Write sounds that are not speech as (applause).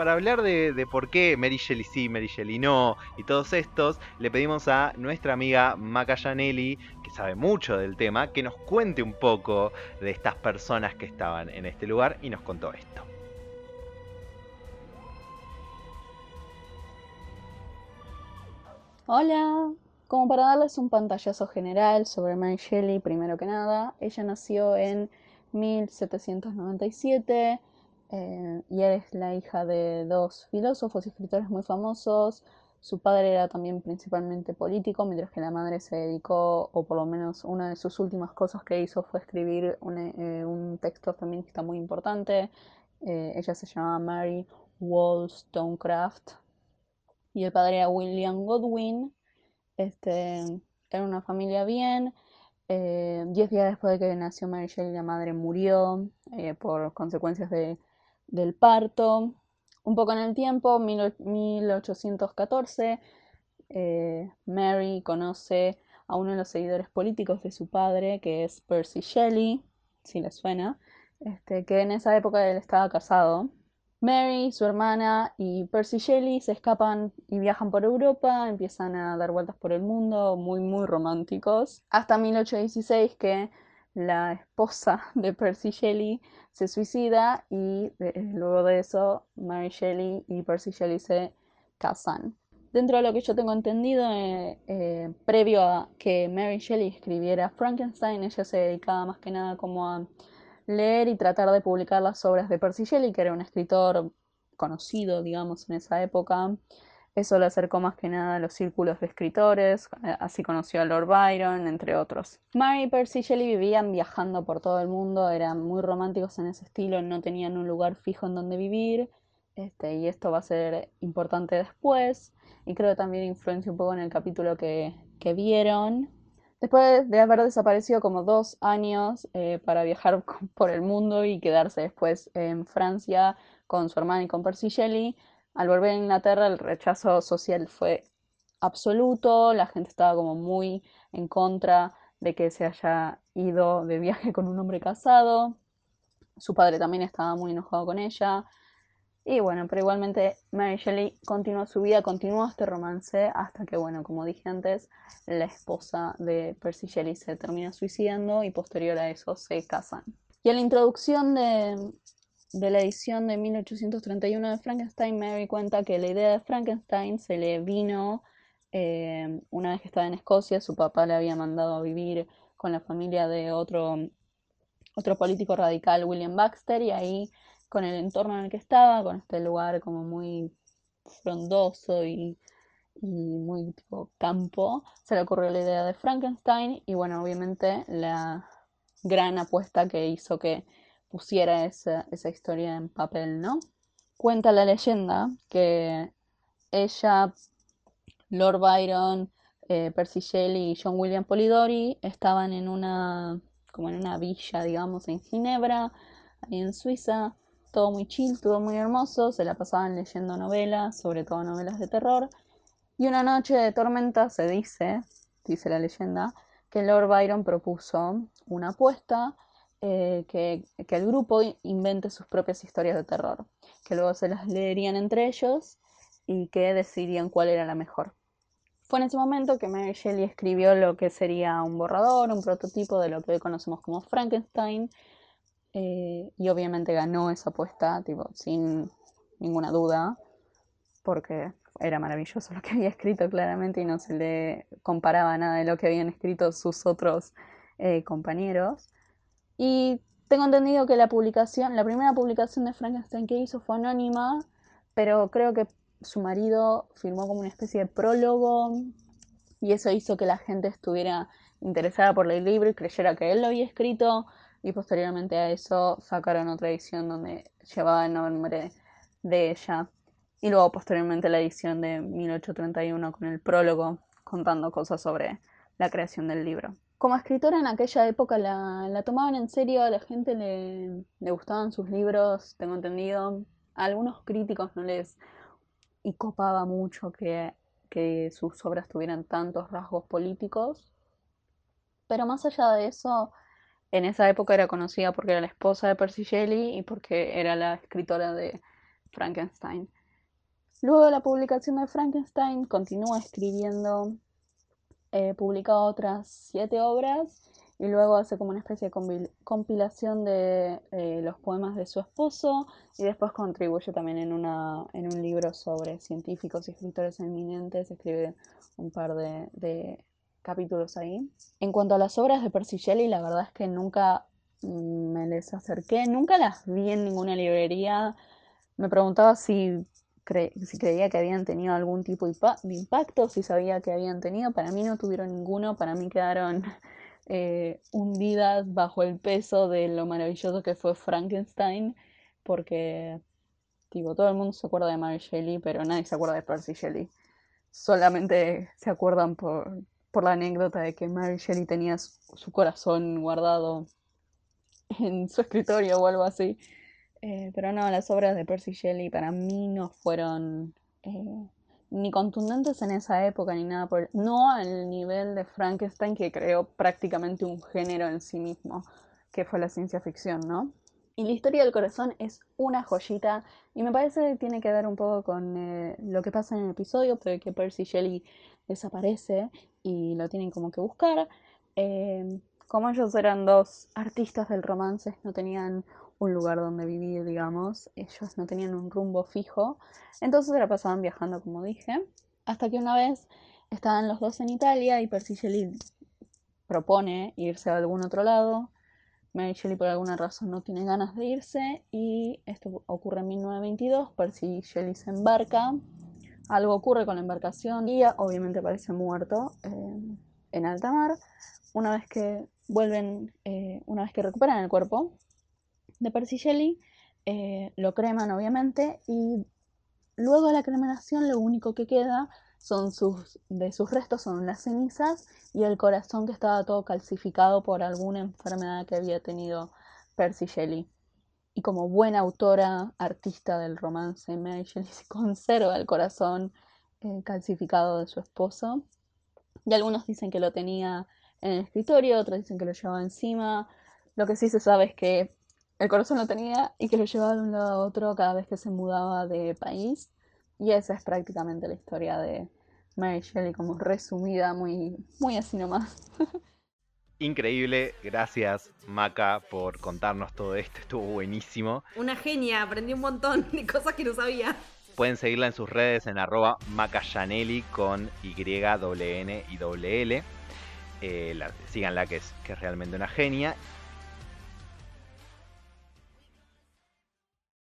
para hablar de, por qué Mary Shelley sí, Mary Shelley no y todos estos, le pedimos a nuestra amiga Maca Janelli, que sabe mucho del tema, que nos cuente un poco de estas personas que estaban en este lugar y nos contó esto. Hola, como para darles un pantallazo general sobre Mary Shelley, primero que nada, ella nació en 1797 eh, y es la hija de dos filósofos y escritores muy famosos. Su padre era también principalmente político, mientras que la madre se dedicó, o por lo menos una de sus últimas cosas que hizo fue escribir un, eh, un texto feminista muy importante. Eh, ella se llamaba Mary Wollstonecraft y el padre era William Godwin. Este, era una familia bien. Eh, diez días después de que nació Mary Shelley, la madre murió eh, por consecuencias de, del parto. Un poco en el tiempo, 1814, eh, Mary conoce a uno de los seguidores políticos de su padre, que es Percy Shelley, si le suena, este, que en esa época él estaba casado. Mary, su hermana y Percy Shelley se escapan y viajan por Europa, empiezan a dar vueltas por el mundo, muy, muy románticos, hasta 1816 que la esposa (laughs) de Percy Shelley se suicida y luego de eso Mary Shelley y Percy Shelley se casan. Dentro de lo que yo tengo entendido, eh, eh, previo a que Mary Shelley escribiera Frankenstein, ella se dedicaba más que nada como a leer y tratar de publicar las obras de Percy Shelley, que era un escritor conocido, digamos, en esa época. Eso le acercó más que nada a los círculos de escritores, eh, así conoció a Lord Byron, entre otros. Mary y Percy Shelley vivían viajando por todo el mundo, eran muy románticos en ese estilo, no tenían un lugar fijo en donde vivir, este, y esto va a ser importante después, y creo que también influencia un poco en el capítulo que, que vieron. Después de haber desaparecido como dos años eh, para viajar (laughs) por el mundo y quedarse después en Francia con su hermana y con Percy Shelley, al volver a Inglaterra el rechazo social fue absoluto, la gente estaba como muy en contra de que se haya ido de viaje (laughs) con un hombre casado, su padre también estaba muy enojado con ella, y bueno, pero igualmente Mary Shelley continuó su vida, continuó este romance hasta que, bueno, como dije antes, la esposa de Percy Shelley se termina suicidando y posterior a eso se casan. Y en la introducción de, de la edición de 1831 de Frankenstein, Mary cuenta que la idea de Frankenstein se le vino eh, una vez que estaba en Escocia, su papá le había mandado a vivir con la familia de otro, otro político radical, William Baxter, y ahí con el entorno en el que estaba, con este lugar como muy frondoso y, muy tipo campo, se le ocurrió la idea de Frankenstein y bueno, obviamente la gran apuesta que hizo que pusiera esa, historia en papel, ¿no? Cuenta la leyenda que ella, Lord Byron, eh, Percy Shelley y John William Polidori estaban en una, como en una villa, digamos, en Ginebra, ahí en Suiza, todo muy chill, todo muy hermoso, se la pasaban leyendo novelas, sobre todo novelas de terror. Y una noche de tormenta se dice, dice la leyenda, que Lord Byron propuso una apuesta eh, que, el grupo invente sus propias historias de terror, que luego se las leerían entre ellos y que decidirían cuál era la mejor. Fue en ese momento que Mary Shelley escribió lo que sería un borrador, un prototipo de lo que hoy conocemos como Frankenstein, eh, y obviamente ganó esa apuesta, tipo, sin ninguna duda, porque era maravilloso (laughs) lo que había escrito claramente y no se le comparaba nada de lo que habían escrito sus otros eh, compañeros. Y tengo entendido que la publicación, la primera publicación de Frankenstein que hizo fue anónima, pero creo que su marido firmó como una especie de prólogo y eso hizo que la gente estuviera interesada por el libro y creyera que él lo había escrito y posteriormente a eso sacaron otra edición donde llevaba el nombre de ella y luego posteriormente la edición de 1831 con el prólogo contando cosas sobre la creación del libro. Como escritora en aquella época la, tomaban en serio, a la gente le, gustaban sus libros, tengo entendido. A algunos críticos no les y copaba mucho que, que sus obras tuvieran tantos rasgos políticos. Pero más allá de eso, en esa época era conocida porque era la esposa de Percy Shelley y porque era la escritora de, Frankenstein. Luego de la publicación de Frankenstein, continúa escribiendo, eh, publica otras siete obras y luego hace como una especie de compilación de eh, los poemas de su esposo y después contribuye también en, una, en un libro sobre científicos y escritores eminentes, escribe un par de, capítulos ahí. En cuanto a las obras de Percy Shelley, la verdad es que nunca me les acerqué, nunca las vi en ninguna librería. Me preguntaba si, si creía que habían tenido algún tipo de impacto, si sabía que habían tenido. Para mí no tuvieron ninguno, para mí quedaron (laughs) eh, hundidas bajo el peso de lo maravilloso que fue Frankenstein, porque tipo, todo el mundo se acuerda de Mary Shelley, pero nadie se acuerda de Percy Shelley. Solamente se acuerdan por, la anécdota de que Mary Shelley tenía su, corazón guardado en su escritorio o algo así. Eh, pero no, las obras de Percy Shelley para mí no fueron eh, ni contundentes en esa época ni nada por no al nivel de Frankenstein que creó prácticamente un género en sí mismo que fue la ciencia ficción no y la historia del corazón es una joyita y me parece que tiene que ver un poco con eh, lo que pasa en el episodio porque que Percy Shelley desaparece y lo tienen como que buscar. Eh, como ellos eran dos artistas del romance no tenían un lugar donde vivir, digamos. Ellos no tenían un rumbo fijo. Entonces se la pasaban viajando, como dije. Hasta que una vez estaban los dos en Italia y Percy Shelley propone irse a algún otro lado. Mary Shelley por alguna razón no tiene ganas de irse y esto ocurre en 1922. Percy Shelley se embarca. Algo ocurre con la embarcación y obviamente aparece muerto eh, en alta mar. Una vez que vuelven, eh, una vez que recuperan el cuerpo, de Percy Shelley, eh, lo creman obviamente y luego de la cremación lo único que queda son sus, de sus restos son las cenizas y el corazón que estaba todo calcificado por alguna enfermedad que había tenido Percy Shelley. Y como buena autora, artista del romance, Mary Shelley se (laughs) conserva el corazón eh, calcificado de su esposo. Y algunos dicen que lo tenía en el escritorio, otros dicen que lo llevaba encima. Lo que sí se sabe es que el corazón lo tenía y que lo llevaba de un lado a otro cada vez que se mudaba de país. Y esa es prácticamente la historia de Mary Shelley, como resumida, muy, muy así nomás. (laughs) Increíble, gracias Maca por contarnos todo esto, estuvo buenísimo. Una genia, aprendí un montón de cosas que no sabía. Pueden seguirla en sus redes en arroba macayanelli con Y, N y L. Eh, síganla que es, que es realmente una genia.